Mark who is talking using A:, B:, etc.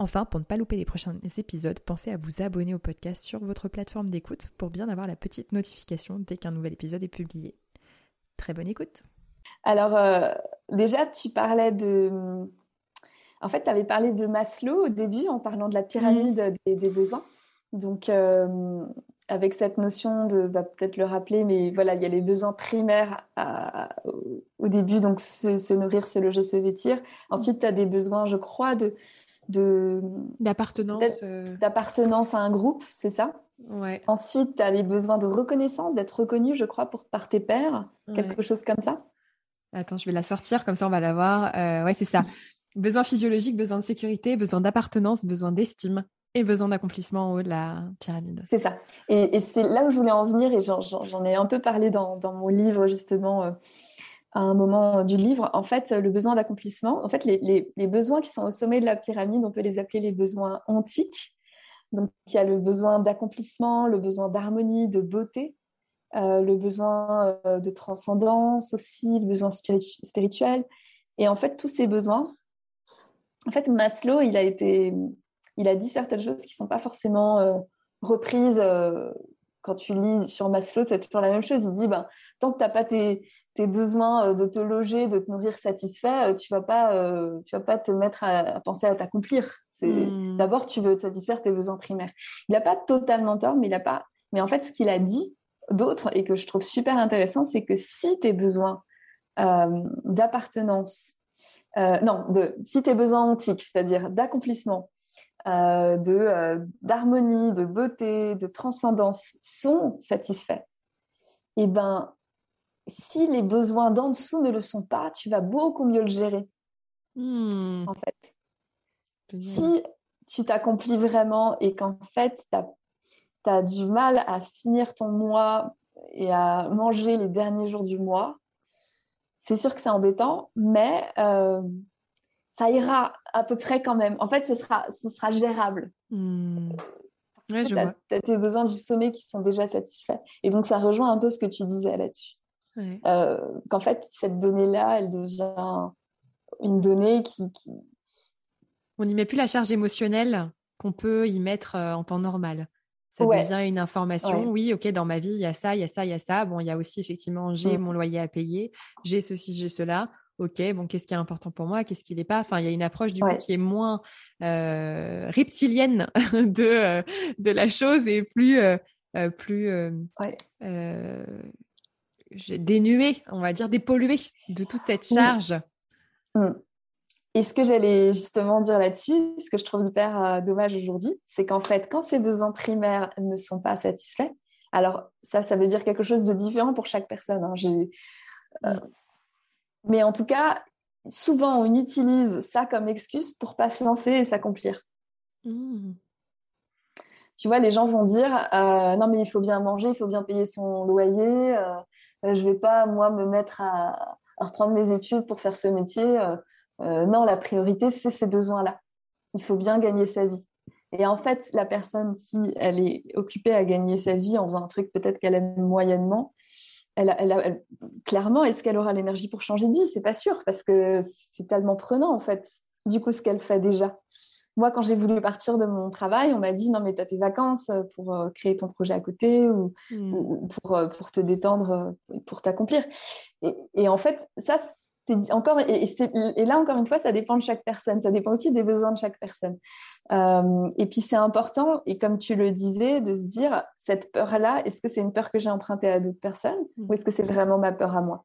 A: Enfin, pour ne pas louper les prochains épisodes, pensez à vous abonner au podcast sur votre plateforme d'écoute pour bien avoir la petite notification dès qu'un nouvel épisode est publié. Très bonne écoute.
B: Alors, euh, déjà, tu parlais de... En fait, tu avais parlé de Maslow au début en parlant de la pyramide des, besoins. Donc, euh, avec cette notion de, bah, peut-être le rappeler, mais voilà, il y a les besoins primaires au début, donc se, se, nourrir, se loger, se vêtir. Ensuite, tu as des besoins, je crois, de, de
A: d'appartenance
B: euh. d'appartenance à un groupe, c'est ça?
A: Ouais.
B: Ensuite, tu as les besoins de reconnaissance, d'être reconnu, je crois, pour, par tes pairs, quelque chose comme ça?
A: Attends, je vais la sortir, comme ça on va la voir. Euh, ouais, c'est ça. besoin physiologique, besoin de sécurité, besoin d'appartenance, besoin d'estime et besoin d'accomplissement en haut de la pyramide.
B: C'est ça. Et, c'est là où je voulais en venir, et j'en ai un peu parlé dans, dans mon livre, justement. Euh, à un moment du livre, en fait, le besoin d'accomplissement, en fait, les, besoins qui sont au sommet de la pyramide, on peut les appeler les besoins antiques. Donc, il y a le besoin d'accomplissement, le besoin d'harmonie, de beauté, euh, le besoin euh, de transcendance aussi, le besoin spirituel. Et en fait, tous ces besoins, en fait, Maslow, il a été, il a dit certaines choses qui ne sont pas forcément euh, reprises. quand tu lis sur Maslow, c'est toujours la même chose. Il dit, ben, tant que tu n'as pas tes, tes besoins euh, de te loger, de te nourrir satisfaits, euh, tu vas pas, euh, tu vas pas te mettre à, penser à t'accomplir. C'est hmm. d'abord tu veux satisfaire tes besoins primaires. Il n'a pas totalement tort, mais il a pas. Mais en fait, ce qu'il a dit d'autre et que je trouve super intéressant, c'est que si tes besoins d'appartenance, non, de si tes besoins antiques, c'est-à-dire d'accomplissement, de d'harmonie, de beauté, de transcendance sont satisfaits, et eh ben si les besoins d'en dessous ne le sont pas, tu vas beaucoup mieux le gérer. Hmm. En fait. Si tu t'accomplis vraiment et qu'en fait, tu as, du mal à finir ton mois et à manger les derniers jours du mois, c'est sûr que c'est embêtant, mais euh, ça ira à peu près quand même. En fait, ce sera, ce sera gérable.
A: Hmm. tu
B: as, tes besoins du sommet qui sont déjà satisfaits. Et donc, ça rejoint un peu ce que tu disais là-dessus. Euh, qu'en fait, cette donnée-là, elle devient une donnée qui,
A: On n'y met plus la charge émotionnelle qu'on peut y mettre euh, en temps normal. Ça devient une information. Oui, ok, dans ma vie, il y a ça, il y a ça, il y a ça. Bon, il y a aussi effectivement, j'ai mm. mon loyer à payer, j'ai ceci, j'ai cela. Ok, bon, qu'est-ce qui est important pour moi, qu'est-ce qui n'est pas? Enfin, il y a une approche du coup qui est moins euh, reptilienne de de la chose et plus plus dénué, on va dire dépollué de toute cette charge.
B: Mm. Et ce que j'allais justement dire là-dessus, ce que je trouve hyper euh, dommage aujourd'hui, c'est qu'en fait, quand ces besoins primaires ne sont pas satisfaits, alors ça, ça veut dire quelque chose de différent pour chaque personne. Hein. Euh, mm. mais en tout cas, souvent, on utilise ça comme excuse pour pas se lancer et s'accomplir. Mm. Tu vois, les gens vont dire euh, non mais il faut bien manger, il faut bien payer son loyer, euh, je vais pas moi me mettre à, reprendre mes études pour faire ce métier. Euh, euh, non, la priorité c'est ces besoins-là. Il faut bien gagner sa vie. Et en fait, la personne, si elle est occupée à gagner sa vie en faisant un truc peut-être qu'elle aime moyennement, elle, elle, clairement, est-ce qu'elle aura l'énergie pour changer de vie? C'est pas sûr parce que c'est tellement prenant en fait. Du coup, ce qu'elle fait déjà. Moi, quand j'ai voulu partir de mon travail, on m'a dit non, mais tu as tes vacances euh, pour euh, créer ton projet à côté ou, hmm. pour, euh, pour te détendre, pour t'accomplir. Et, en fait, ça, encore, et, là, encore une fois, ça dépend de chaque personne. Ça dépend aussi des besoins de chaque personne. Euh, et puis, c'est important, et comme tu le disais, de se dire, cette peur-là, est-ce que c'est une peur que j'ai empruntée à d'autres personnes mmh. ou est-ce que c'est vraiment ma peur à moi?